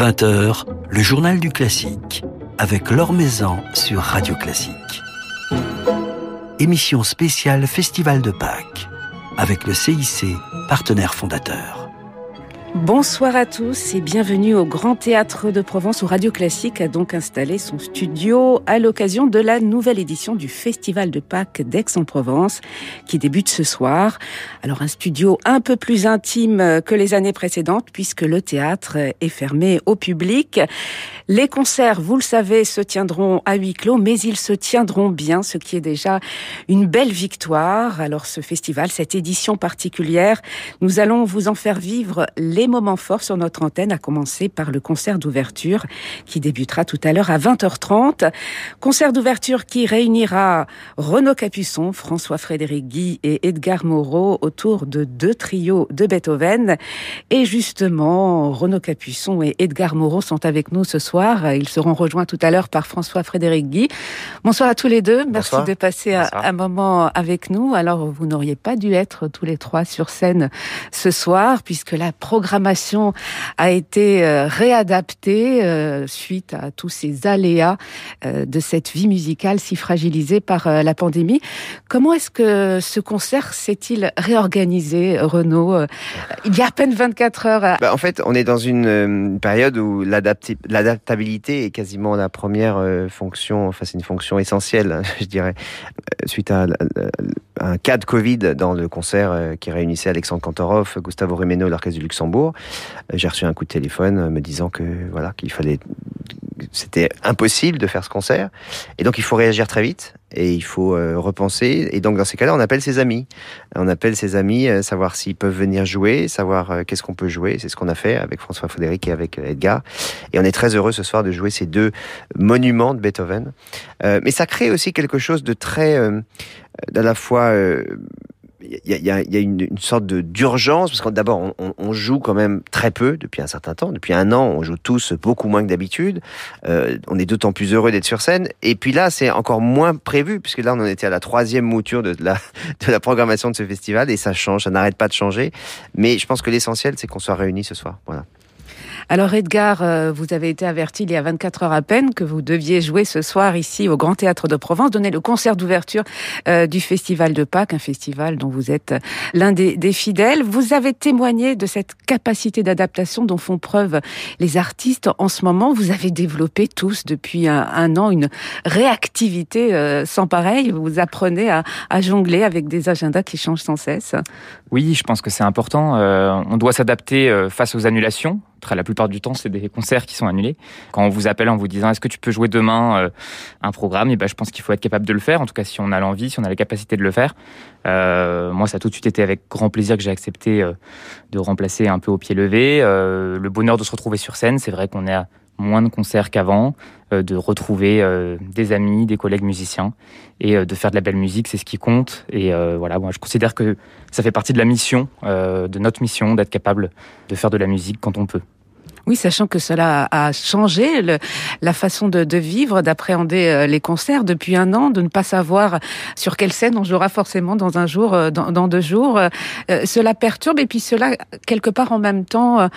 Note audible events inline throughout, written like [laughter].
20h, le journal du classique, avec Laure Maison sur Radio Classique. Émission spéciale Festival de Pâques, avec le CIC, partenaire fondateur. Bonsoir à tous et bienvenue au Grand Théâtre de Provence où Radio Classique a donc installé son studio à l'occasion de la nouvelle édition du Festival de Pâques d'Aix-en-Provence qui débute ce soir. Alors un studio un peu plus intime que les années précédentes puisque le théâtre est fermé au public. Les concerts, vous le savez, se tiendront à huis clos mais ils se tiendront bien, ce qui est déjà une belle victoire. Alors ce festival, cette édition particulière, nous allons vous en faire vivre les les moments forts sur notre antenne, à commencer par le concert d'ouverture qui débutera tout à l'heure à 20h30. Concert d'ouverture qui réunira Renaud Capuçon, François-Frédéric Guy et Edgar Moreau autour de deux trios de Beethoven. Et justement, Renaud Capuçon et Edgar Moreau sont avec nous ce soir. Ils seront rejoints tout à l'heure par François-Frédéric Guy. Bonsoir à tous les deux. Merci de passer un moment avec nous. Alors, vous n'auriez pas dû être tous les trois sur scène ce soir puisque la programmation programmation a été euh, réadaptée euh, suite à tous ces aléas euh, de cette vie musicale si fragilisée par la pandémie. Comment est-ce que ce concert s'est-il réorganisé, Renaud Il y a à peine 24 heures. Bah, en fait, on est dans une période où l'adaptabilité est quasiment la première fonction, enfin c'est une fonction essentielle, [laughs] je dirais, suite à un cas de Covid dans le concert qui réunissait Alexandre Kantorov, Gustavo Rimeno, l'Orchestre du Luxembourg euh, j'ai reçu un coup de téléphone euh, me disant que voilà qu'il fallait c'était impossible de faire ce concert. Et donc il faut réagir très vite et il faut euh, repenser. Et donc dans ces cas-là on appelle ses amis. On appelle ses amis savoir s'ils peuvent venir jouer savoir qu'est-ce qu'on peut jouer. C'est ce qu'on a fait avec François Frédéric et avec Edgar. Et on est très heureux ce soir de jouer ces deux monuments de Beethoven. Mais ça crée aussi quelque chose de très à la fois il y a, y a une, une, sorte de d'urgence parce que d'abord on, on, joue quand même très peu depuis un certain temps, depuis un an on joue tous beaucoup moins que d'habitude. Euh, on est d'autant plus heureux d'être sur scène et puis là c'est encore moins prévu puisque là on en était à la troisième mouture de la [laughs] de la programmation de ce festival et ça change, ça n'arrête pas de changer. Mais je pense que l'essentiel c'est qu'on soit réunis ce soir. Voilà. Alors Edgar, euh, vous avez été averti il y a 24 heures à peine que vous deviez jouer ce soir ici au Grand Théâtre de Provence, donner le concert d'ouverture euh, du Festival de Pâques, un festival dont vous êtes l'un des, fidèles. Vous avez témoigné de cette capacité d'adaptation dont font preuve les artistes en ce moment. Vous avez développé tous depuis un, an une réactivité euh, sans pareil. Vous apprenez à, à, jongler avec des agendas qui changent sans cesse. Oui, je pense que c'est important. on doit s'adapter face aux annulations la plupart du temps, c'est des concerts qui sont annulés. Quand on vous appelle en vous disant est-ce que tu peux jouer demain euh, un programme, et eh ben, je pense qu'il faut être capable de le faire. En tout cas, si on a l'envie, si on a la capacité de le faire. Euh, moi, ça a tout de suite été avec grand plaisir que j'ai accepté euh, de remplacer un peu au pied levé. le bonheur de se retrouver sur scène, c'est vrai qu'on est à moins de concerts qu'avant, de retrouver euh, des amis, des collègues musiciens et euh, de faire de la belle musique, c'est ce qui compte. Et voilà, moi je considère que ça fait partie de la mission, de notre mission, d'être capable de faire de la musique quand on peut. Oui, sachant que cela a changé le, la façon de, de vivre, d'appréhender euh, les concerts depuis un an, de ne pas savoir sur quelle scène on jouera forcément dans un jour, euh, dans, dans deux jours. Euh, cela perturbe et puis cela, quelque part en même temps,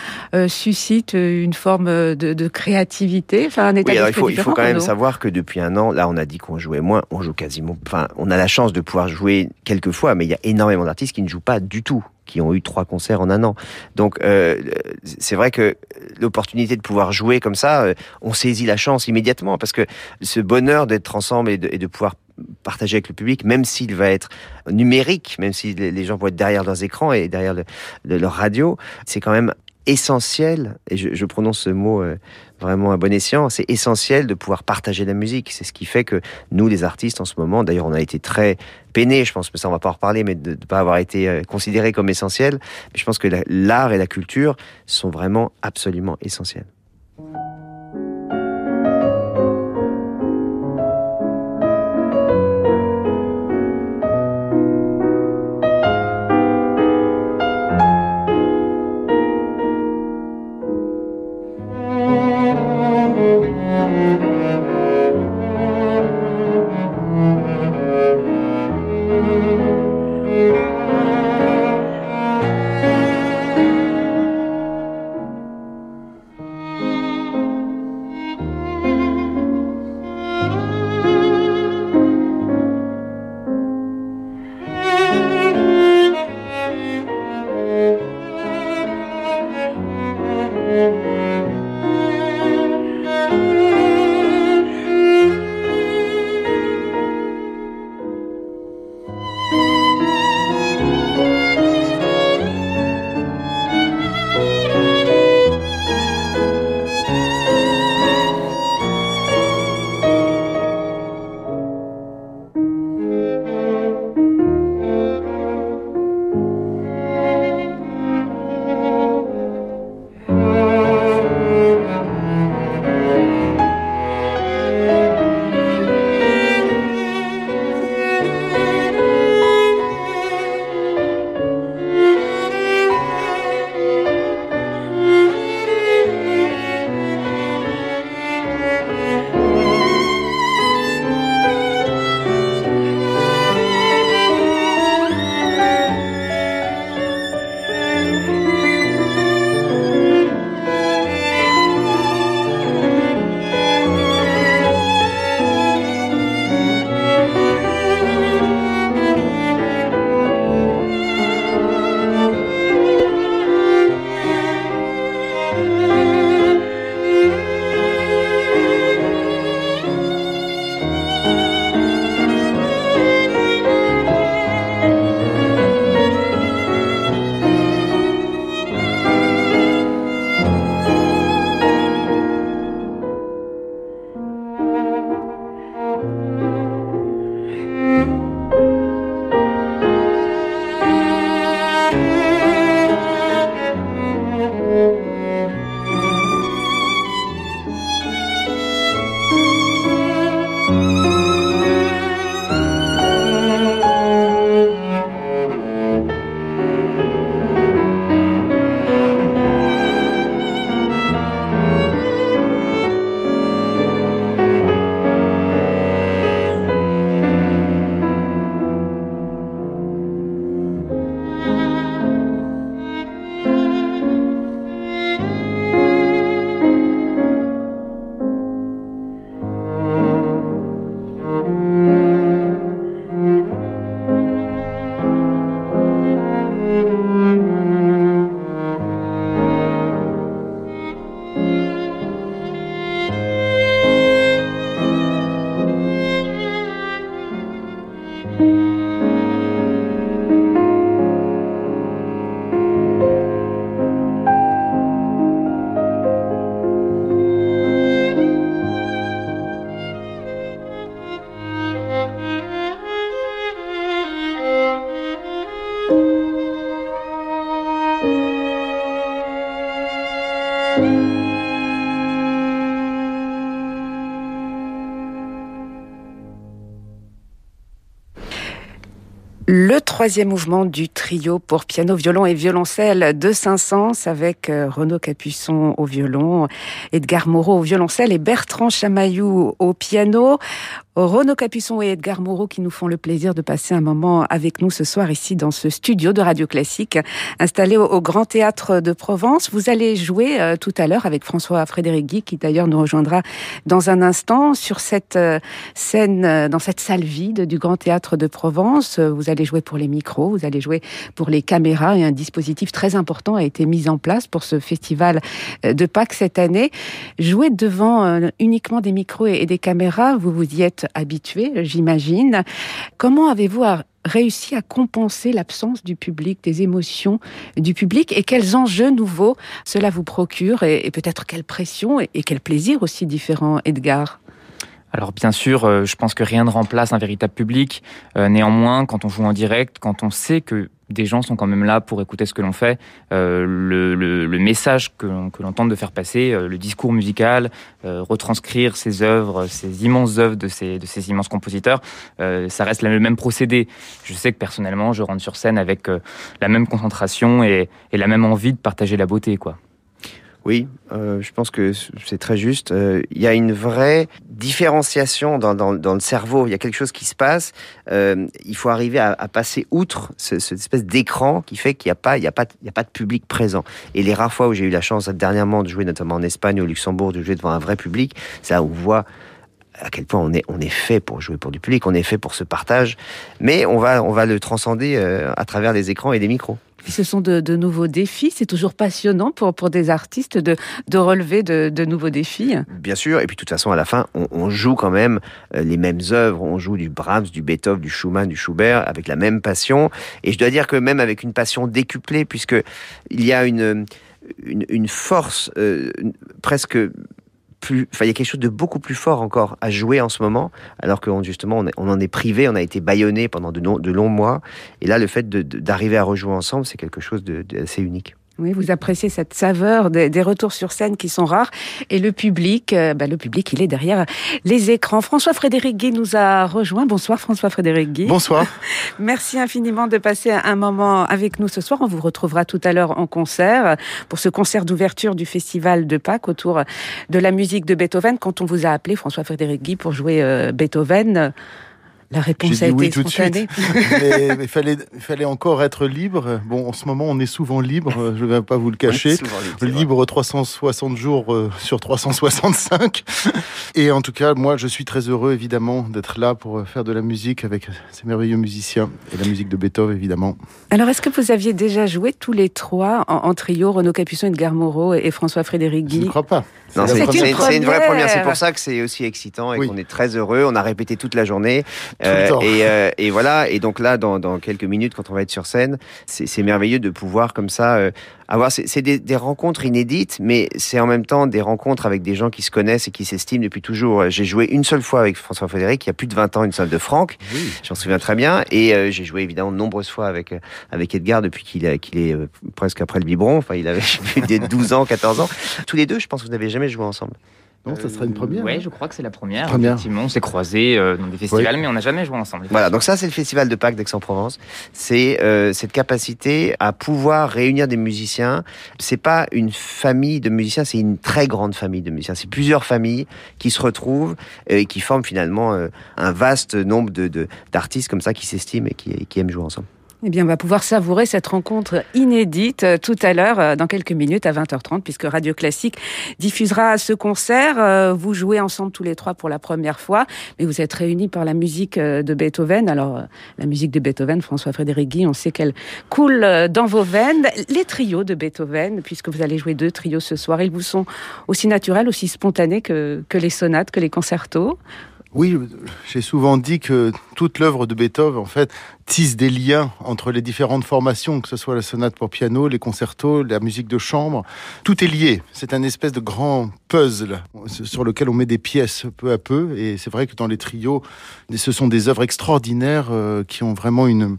suscite une forme de, de créativité. Enfin, un état oui, il faut, il faut quand même savoir que depuis un an, là, on a dit qu'on jouait moins, on joue quasiment. Enfin, on a la chance de pouvoir jouer quelques fois, mais il y a énormément d'artistes qui ne jouent pas du tout qui ont eu trois concerts en un an. Donc euh, c'est vrai que l'opportunité de pouvoir jouer comme ça, euh, on saisit la chance immédiatement parce que ce bonheur d'être ensemble et de, pouvoir partager avec le public, même s'il va être numérique, même si les gens vont être derrière leurs écrans et derrière le, leur radio, c'est quand même essentiel, et je, je prononce ce mot euh, vraiment à bon escient, c'est essentiel de pouvoir partager la musique. C'est ce qui fait que nous, les artistes, en ce moment, d'ailleurs, on a été très peinés, je pense, que ça on va pas en reparler, mais de ne pas avoir été euh, considérés comme essentiels. Mais je pense que l'art et la culture sont vraiment absolument essentiels. Le troisième mouvement du trio pour piano, violon et violoncelle de Saint-Saëns avec euh, Renaud Capuçon au violon, Edgar Moreau au violoncelle et Bertrand Chamaillou au piano. Renaud Capuçon et Edgar Moreau qui nous font le plaisir de passer un moment avec nous ce soir ici dans ce studio de Radio Classique installé au, Grand Théâtre de Provence. Vous allez jouer euh, tout à l'heure avec François Frédéric Guy qui d'ailleurs nous rejoindra dans un instant sur cette euh, scène, dans cette salle vide du Grand Théâtre de Provence. Vous allez jouer pour les vous allez jouer pour les caméras et un dispositif très important a été mis en place pour ce festival euh, de Pâques cette année. Jouer devant euh, uniquement des micros et des caméras, vous vous y êtes habitué, j'imagine. Comment avez-vous réussi à compenser l'absence du public, des émotions du public et quels enjeux nouveaux cela vous procure et, peut-être quelle pression et quel plaisir aussi différent, Edgar? Alors bien sûr, euh, je pense que rien ne remplace un véritable public. Euh, néanmoins, quand on joue en direct, quand on sait que des gens sont quand même là pour écouter ce que l'on fait, euh, le, message que, l'on tente de faire passer, le discours musical, retranscrire ces œuvres, ces immenses œuvres de ces, de ces immenses compositeurs, ça reste le même procédé. Je sais que personnellement, je rentre sur scène avec la même concentration et, et la même envie de partager la beauté, quoi. Oui, euh, je pense que c'est très juste. Euh, il y a une vraie différenciation dans, le cerveau. Il y a quelque chose qui se passe. Euh, il faut arriver à, passer outre ce, cette espèce d'écran qui fait qu'il n'y a pas, de public présent. Et les rares fois où j'ai eu la chance dernièrement de jouer, notamment en Espagne, au Luxembourg, de jouer devant un vrai public, ça on voit à quel point on est, fait pour jouer pour du public, on est fait pour ce partage, mais on va, on va le transcender à travers les écrans et les micros ce sont de, nouveaux défis. C'est toujours passionnant pour, pour des artistes de, de relever de, nouveaux défis. Bien sûr. Et puis, de toute façon, à la fin, on, joue quand même euh, les mêmes œuvres. On joue du Brahms, du Beethoven, du Schumann, du Schubert avec la même passion. Et je dois dire que même avec une passion décuplée, puisque il y a une, une, une force euh, presque il y a quelque chose de beaucoup plus fort encore à jouer en ce moment, alors que justement on, en est privé, on a été bâillonné pendant de, de, longs mois, et là le fait d'arriver à rejouer ensemble, c'est quelque chose d'assez unique. Oui, vous appréciez cette saveur des, des, retours sur scène qui sont rares. Et le public, euh, bah, le public, il est derrière les écrans. François-Frédéric Guy nous a rejoint. Bonsoir François-Frédéric Guy. Bonsoir. [laughs] Merci infiniment de passer un moment avec nous ce soir. On vous retrouvera tout à l'heure en concert pour ce concert d'ouverture du Festival de Pâques autour de la musique de Beethoven. Quand on vous a appelé, François-Frédéric Guy, pour jouer euh, Beethoven, la réponse a été oui tout de suite. [laughs] Mais il fallait, fallait encore être libre. Bon, en ce moment, on est souvent libre, je ne vais pas vous le cacher. Libre, libre 360 jours euh, sur 365. [laughs] Et en tout cas, moi, je suis très heureux, évidemment, d'être là pour faire de la musique avec ces merveilleux musiciens et la musique de Beethoven, évidemment. Alors, est-ce que vous aviez déjà joué tous les trois en, trio, Renaud Capuçon, Edgar Moreau et François-Frédéric Guy Je ne crois pas. C'est une, vraie première. C'est pour ça que c'est aussi excitant et qu'on est très heureux. On a répété toute la journée. Euh, et, euh, et, voilà. Et donc là, dans, dans, quelques minutes, quand on va être sur scène, c'est merveilleux de pouvoir comme ça euh, avoir. C'est des, des, rencontres inédites, mais c'est en même temps des rencontres avec des gens qui se connaissent et qui s'estiment depuis toujours. J'ai joué une seule fois avec François Frédéric, il y a plus de 20 ans, une salle de Franck. Oui. J'en souviens très bien. Et j'ai joué évidemment de nombreuses fois avec avec Edgar depuis qu'il qu'il est presque après le biberon. Enfin, il avait plus de 12 ans, 14 ans. Tous les deux, je pense que vous n'avez jamais joué ensemble. Non, ça serait une première. Oui, hein. je crois que c'est la première. Effectivement, on s'est croisés euh, dans des festivals, mais on n'a jamais joué ensemble. Voilà, donc ça, c'est le Festival de Pâques d'Aix-en-Provence. C'est euh, cette capacité à pouvoir réunir des musiciens. C'est pas une famille de musiciens, c'est une très grande famille de musiciens. C'est plusieurs familles qui se retrouvent euh, et qui forment finalement un vaste nombre de d'artistes comme ça qui s'estiment et qui, qui aiment jouer ensemble. Eh bien, on va pouvoir savourer cette rencontre inédite euh, tout à l'heure, euh, dans quelques minutes, à 20h30, puisque Radio Classique diffusera ce concert. Euh, vous jouez ensemble tous les trois pour la première fois, mais vous êtes réunis par la musique de Beethoven. Alors, la musique de Beethoven, François-Frédéric Guy, on sait qu'elle coule dans vos veines. Les trios de Beethoven, puisque vous allez jouer deux trios ce soir, ils vous sont aussi naturels, aussi spontanés que, que les sonates, que les concertos. Oui, j'ai souvent dit que toute l'œuvre de Beethoven, en fait, tisse des liens entre les différentes formations, que ce soit la sonate pour piano, les concertos, la musique de chambre. Tout est lié. C'est un espèce de grand puzzle sur lequel on met des pièces peu à peu. Et c'est vrai que dans les trios, ce sont des œuvres extraordinaires euh, qui ont vraiment une,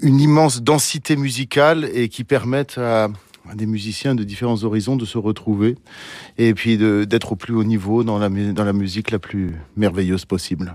une immense densité musicale et qui permettent à des musiciens de différents horizons de se retrouver et puis d'être au plus haut niveau dans la, dans la musique la plus merveilleuse possible.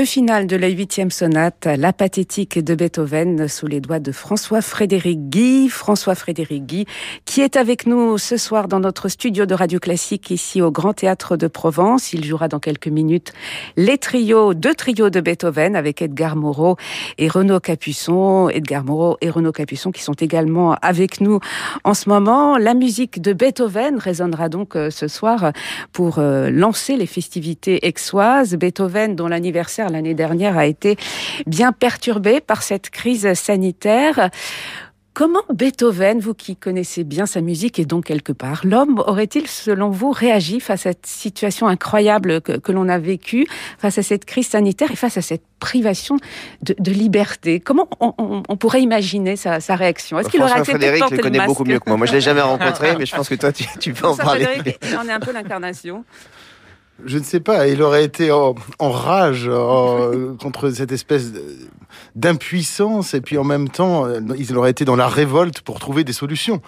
Le final de la huitième sonate, la pathétique de Beethoven, sous les doigts de François-Frédéric Guy. François-Frédéric Guy, qui est avec nous ce soir dans notre studio de Radio Classique, ici au Grand Théâtre de Provence. Il jouera dans quelques minutes les trios, deux trios de Beethoven avec Edgar Moreau et Renaud Capuçon. Edgar Moreau et Renaud Capuçon qui sont également avec nous en ce moment. La musique de Beethoven résonnera donc euh, ce soir pour euh, lancer les festivités exoises. Beethoven, dont l'anniversaire l'année dernière a été bien perturbé par cette crise sanitaire. Comment Beethoven, vous qui connaissez bien sa musique et donc quelque part l'homme, aurait-il selon vous réagi face à cette situation incroyable que, l'on a vécue, face à cette crise sanitaire et face à cette privation de, liberté? Comment on, pourrait imaginer sa, réaction? Est-ce qu'il aurait accepté Frédéric le connaît beaucoup mieux que moi. Moi, je l'ai jamais rencontré, mais je pense que toi, tu, peux en parler. Frédéric, en est un peu l'incarnation. Je ne sais pas, il aurait été en, rage [laughs] contre cette espèce d'impuissance et puis en même temps, il aurait été dans la révolte pour trouver des solutions.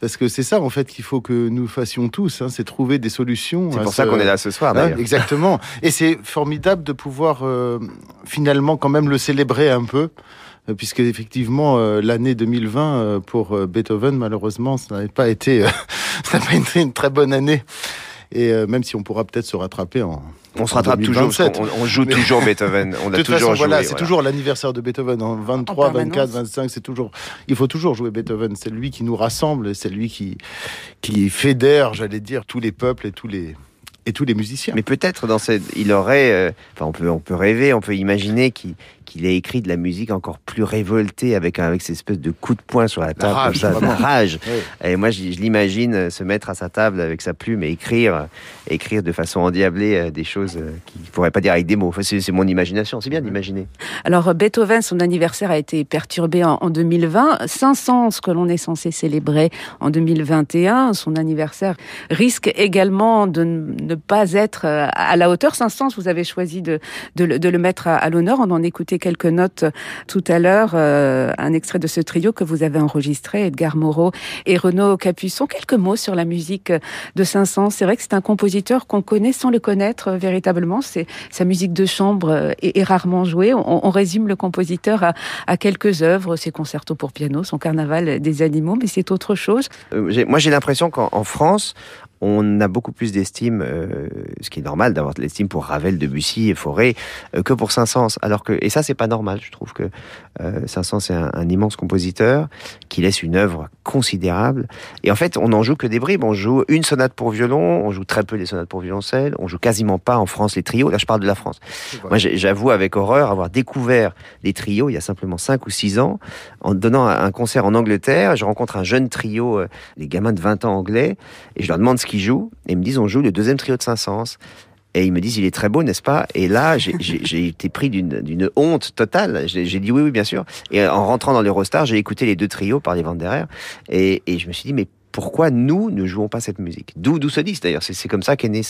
Parce que c'est ça en fait qu'il faut que nous fassions tous, hein, c'est trouver des solutions. C'est pour ça qu'on est là ce soir hein, exactement. Et c'est formidable de pouvoir euh, finalement quand même le célébrer un peu euh, puisque effectivement euh, l'année 2020 pour Beethoven malheureusement ça n'avait pas été [laughs] ça n'a pas été une très bonne année et euh, même si on pourra peut-être se rattraper en. On se rattrape toujours, on, joue toujours Beethoven. On a toujours joué, voilà, c'est toujours l'anniversaire de Beethoven. En 23, 24, 25, c'est toujours. Il faut toujours jouer Beethoven. C'est lui qui nous rassemble, c'est lui qui qui fédère, j'allais dire, tous les peuples et tous les et tous les musiciens. Mais peut-être dans cette, il aurait, euh, enfin on peut on peut rêver, on peut imaginer qu'il qu'il ait écrit de la musique encore plus révoltée avec avec cette espèce de coup de poing sur la table, la rage, comme ça, rage. Et moi, je, l'imagine euh, se mettre à sa table avec sa plume et écrire, euh, écrire de façon endiablée euh, des choses qu'il ne pourrait pas dire avec des mots. Enfin, c'est mon imagination. C'est bien d'imaginer. Alors Beethoven, son anniversaire a été perturbé en, en 2020. 500, ce que l'on est censé célébrer en 2021, son anniversaire risque également de ne pas être à la hauteur. 500, vous avez choisi de, de, le mettre à, à l'honneur. On en écoutait quelques notes tout à l'heure, euh, un extrait de ce trio que vous avez enregistré, Edgar Moreau et Renaud Capuçon. Quelques mots sur la musique de Saint-Saëns. C'est vrai que c'est un compositeur qu'on connaît sans le connaître euh, véritablement. C'est sa musique de chambre euh, est, rarement jouée. On, résume le compositeur à, quelques œuvres, ses concertos pour piano, son carnaval des animaux, mais c'est autre chose. moi, j'ai l'impression qu'en France, on a beaucoup plus d'estime, euh, ce qui est normal d'avoir de l'estime pour Ravel, Debussy et Fauré, euh, que pour Saint-Saëns. Alors que, et ça, c'est pas normal. Je trouve que euh, Saint-Saëns c'est un, immense compositeur qui laisse une œuvre considérable. Et en fait, on n'en joue que des bribes. On joue une sonate pour violon, on joue très peu les sonates pour violoncelle, on joue quasiment pas en France les trios. Là, je parle de la France. Moi, j'avoue avec horreur avoir découvert les trios il y a simplement 5 ou 6 ans en donnant un concert en Angleterre. Je rencontre un jeune trio, les gamins de 20 ans anglais, et je leur demande ce qu'ils jouent, et me disent on joue le deuxième trio de Saint-Saëns. Et ils me disent, il est très beau, n'est-ce pas? Et là, j'ai été pris d'une honte totale. J'ai dit oui, oui, bien sûr. Et en rentrant dans l'Eurostar, j'ai écouté les deux trios par les derrière. Et, et je me suis dit, mais pourquoi nous ne jouons pas cette musique D'où d'où disque d'ailleurs, c'est comme ça qu'est né.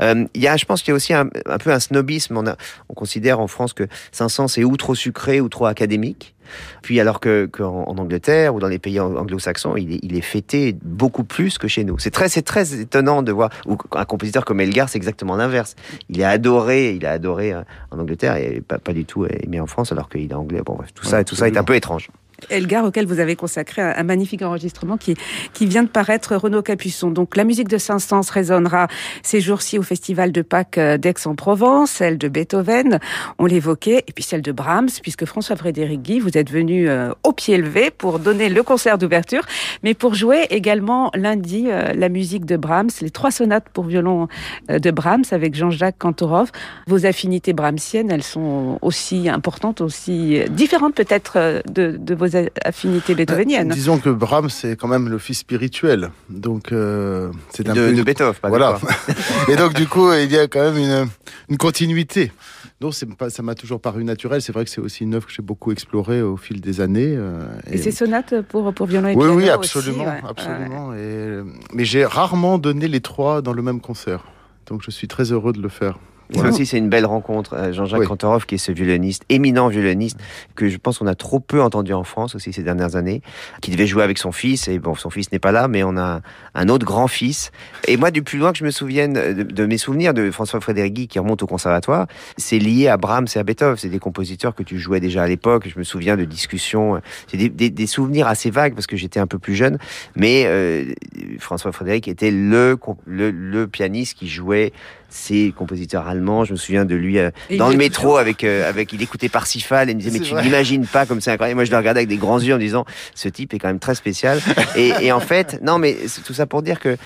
Euh, il y a, je pense qu'il y a aussi un, peu un snobisme. On, a, on considère en France que Saint-Saëns est ou trop sucré ou trop académique. Puis alors que qu'en Angleterre ou dans les pays anglo-saxons, il est, il est fêté beaucoup plus que chez nous. C'est très c'est très étonnant de voir ou un compositeur comme Elgar, c'est exactement l'inverse. Il est adoré, il est adoré euh, en Angleterre et pas, pas du tout aimé en France alors qu'il est anglais. Bon bref, tout ça tout ça est un peu étrange. Elgar, auquel vous avez consacré un, magnifique enregistrement qui, qui vient de paraître Renaud Capuçon. Donc la musique de Saint-Saëns résonnera ces jours-ci au Festival de Pâques euh, d'Aix-en-Provence, celle de Beethoven, on l'évoquait, et puis celle de Brahms, puisque François-Frédéric Guy, vous êtes venu euh, au pied levé pour donner le concert d'ouverture, mais pour jouer également lundi euh, la musique de Brahms, les trois sonates pour violon de Brahms avec Jean-Jacques Kantorov. Vos affinités brahmsiennes, elles sont aussi importantes, aussi différentes peut-être de, de vos affinités beethoveniennes. Euh, disons que Brahms, c'est quand même le fils spirituel. Donc, euh, c'est un de, peu. De Beethoven, pas Voilà. [laughs] Et donc, du coup, il y a quand même une, une continuité. Donc, pas, ça m'a toujours paru naturel. C'est vrai que c'est aussi une œuvre que j'ai beaucoup explorée au fil des années. Euh, et, ces sonates pour, pour violon et oui, piano Oui, absolument. absolument. Et, mais j'ai rarement donné les trois dans le même concert. Donc, je suis très heureux de le faire Ça aussi, c'est une belle rencontre. Euh, Jean-Jacques Oui. Kantorov, qui est ce violoniste, éminent violoniste, que je pense qu'on a trop peu entendu en France aussi ces dernières années, qui devait jouer avec son fils. Et bon, son fils n'est pas là, mais on a un autre grand-fils. Et moi, du plus loin que je me souvienne de, de mes souvenirs de François Frédérigui, qui remonte au conservatoire, c'est lié à Brahms et à Beethoven. C'est des compositeurs que tu jouais déjà à l'époque. Je me souviens de discussions. J'ai des, des- des souvenirs assez vagues parce que j'étais un peu plus jeune. Mais euh, François Frédéric était le, comp- le, le pianiste qui jouait ces compositeurs allemands. Je me souviens de lui euh, dans le métro avec, euh, avec il écoutait Parsifal et il me disait mais tu n'imagines pas comme c'est incroyable. Moi je le regardais avec des grands yeux en disant ce type est quand même très spécial. et, et en fait non mais c'est tout ça pour dire que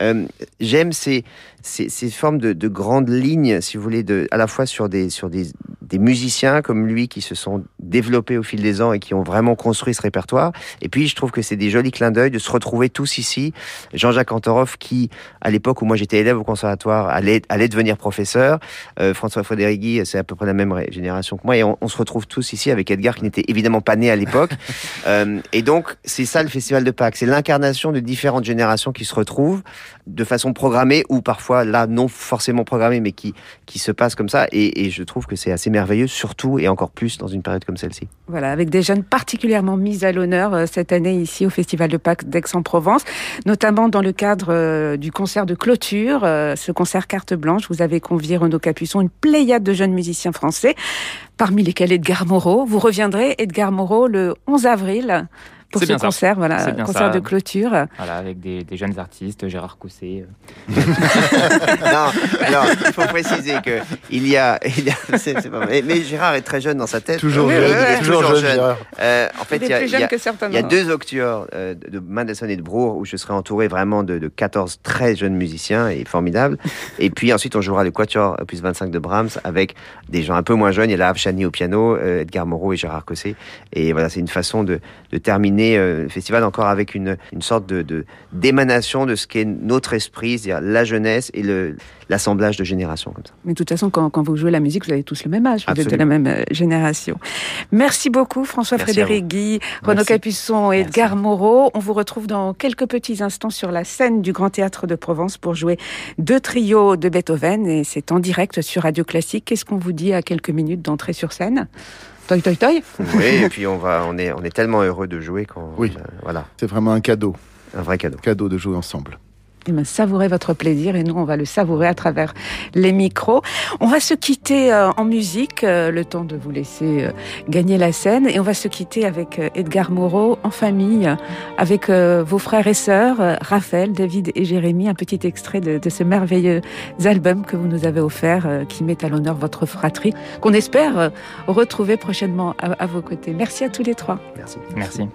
euh, j'aime ces, ces, ces formes de, de grandes lignes, si vous voulez, de, à la fois sur des, sur des, des musiciens comme lui qui se sont développés au fil des ans et qui ont vraiment construit ce répertoire. Et puis, je trouve que c'est des jolis clins d'œil de se retrouver tous ici. Jean-Jacques Kantorov, qui, à l'époque où moi j'étais élève au conservatoire, allait, allait devenir professeur. Euh, François Frédérigui, c'est à peu près la même génération que moi. Et on, on se retrouve tous ici avec Edgar, qui n'était évidemment pas né à l'époque. [laughs] Euh, et donc, c'est ça le Festival de Pâques. C'est l'incarnation de différentes générations qui se retrouvent de façon programmée ou parfois là non forcément programmée mais qui, qui se passe comme ça et, et je trouve que c'est assez merveilleux surtout et encore plus dans une période comme celle-ci. Voilà, avec des jeunes particulièrement mis à l'honneur euh, cette année ici au Festival de Pâques d'Aix-en-Provence, notamment dans le cadre euh, du concert de clôture, euh, ce concert carte blanche. Vous avez convié Renaud Capuçon, une pléiade de jeunes musiciens français, parmi lesquels Edgar Moreau. Vous reviendrez, Edgar Moreau, le 11 avril pour ce bien ça. concert, voilà, concert ça. de clôture. Voilà, avec des, des jeunes artistes, Gérard Cousset. euh, [laughs] non, alors il faut [laughs] préciser que il y a, il y a- [laughs] c'est- c'est pas vrai. mais, mais Gérard est très jeune dans sa tête. Toujours jeune. Il est toujours jeune. Euh, en fait, Il il y a, plus il y jeune a- que certains. Il y a deux octuors euh, de Mendelssohn et de Broer où je serai entouré vraiment de, de 14 très jeunes musiciens et formidables. Et puis ensuite, on jouera le Quatuor plus 25 de Brahms avec des gens un peu moins jeunes. Il y a la Chani au piano, euh, Edgar Moreau et Gérard Cosset. Et voilà, c'est une façon de, de terminer euh, festival encore avec une, une sorte de d'émanation de, ce qu'est notre esprit, c'est-à-dire la jeunesse et l'assemblage de générations comme ça. Mais de toute façon, quand, quand vous jouez la musique, vous avez tous le même âge, vous êtes de la même euh, génération. Merci beaucoup, François Merci Frédéric Guy, Renaud Merci. Capuçon et. Edgar Moreau. On vous retrouve dans quelques petits instants sur la scène du Grand Théâtre de Provence pour jouer deux trios de Beethoven et c'est en direct sur Radio Classique. Qu'est-ce qu'on vous dit à quelques minutes d'entrée sur scène? Toi, toi, toi Oui, et puis on va, on est, on est tellement heureux de jouer quand, Oui. euh, voilà, C'est vraiment un cadeau, un vrai cadeau. cadeau de jouer ensemble. Eh ben, savourez votre plaisir et nous, on va le savourer à travers les micros. On va se quitter euh, en musique, euh, le temps de vous laisser euh, gagner la scène. Et on va se quitter avec euh, Edgar Moreau en famille, avec euh, vos frères et sœurs, euh, Raphaël, David et Jérémy. Un petit extrait de, de ce merveilleux album que vous nous avez offert, euh, qui met à l'honneur votre fratrie, qu'on espère euh, retrouver prochainement à, à vos côtés. Merci à tous les trois. Merci. Merci.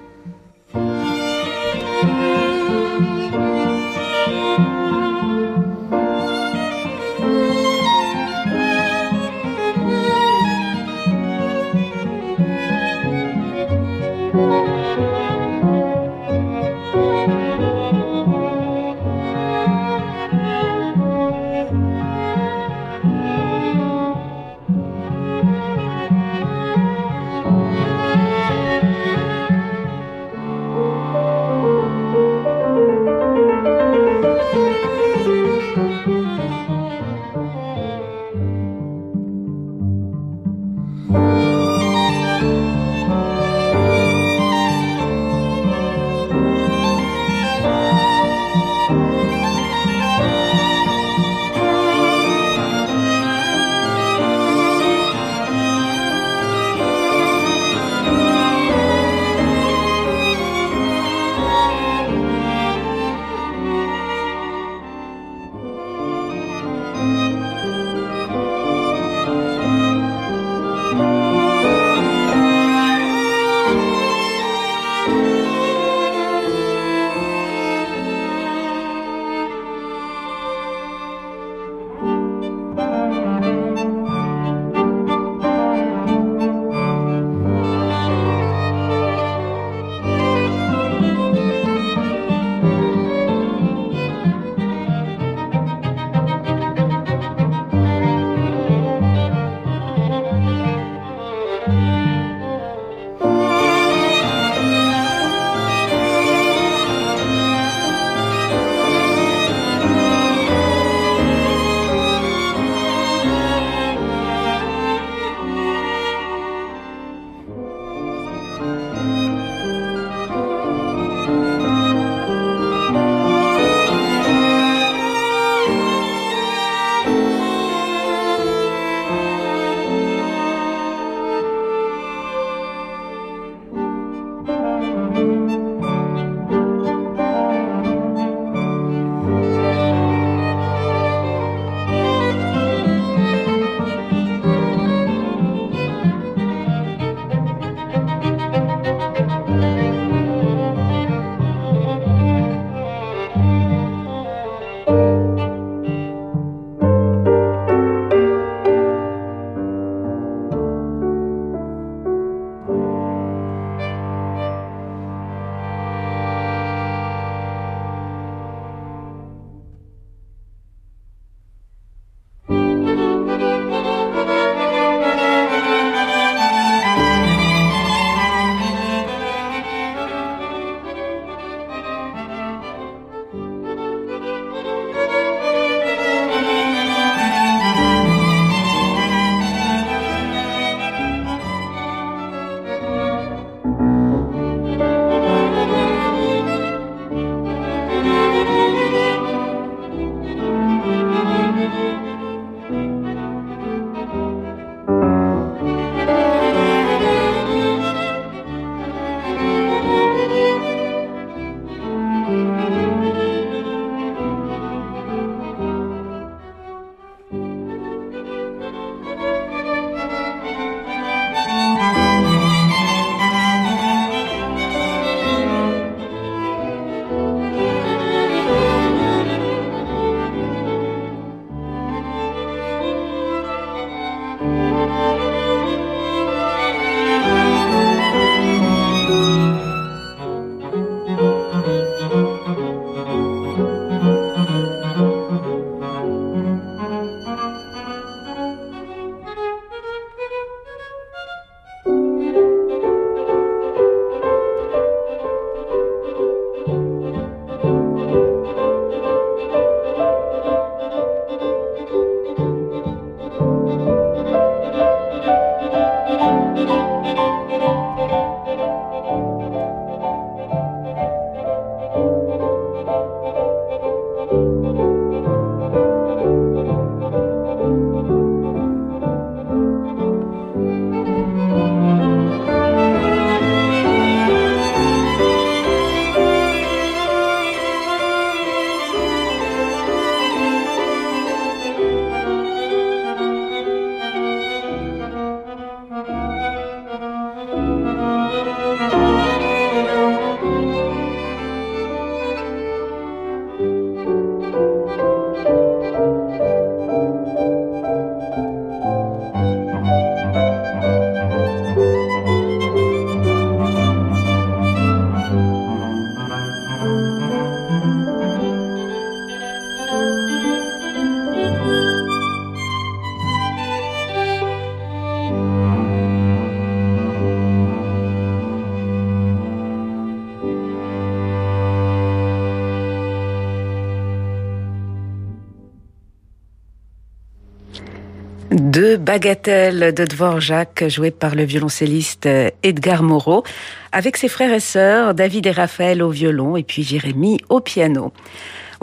Bagatelle de Dvorak, joué par le violoncelliste Edgar Moreau, avec ses frères et sœurs David et Raphaël au violon et puis Jérémy au piano.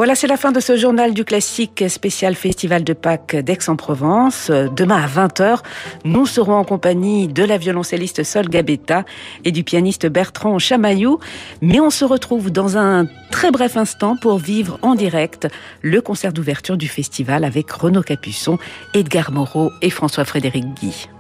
Voilà, c'est la fin de ce journal du classique spécial Festival de Pâques d'Aix-en-Provence. Demain à 20h, nous serons en compagnie de la violoncelliste Sol Gabetta et du pianiste Bertrand Chamaillou. Mais on se retrouve dans un très bref instant pour vivre en direct le concert d'ouverture du festival avec Renaud Capuçon, Edgar Moreau et François-Frédéric Guy.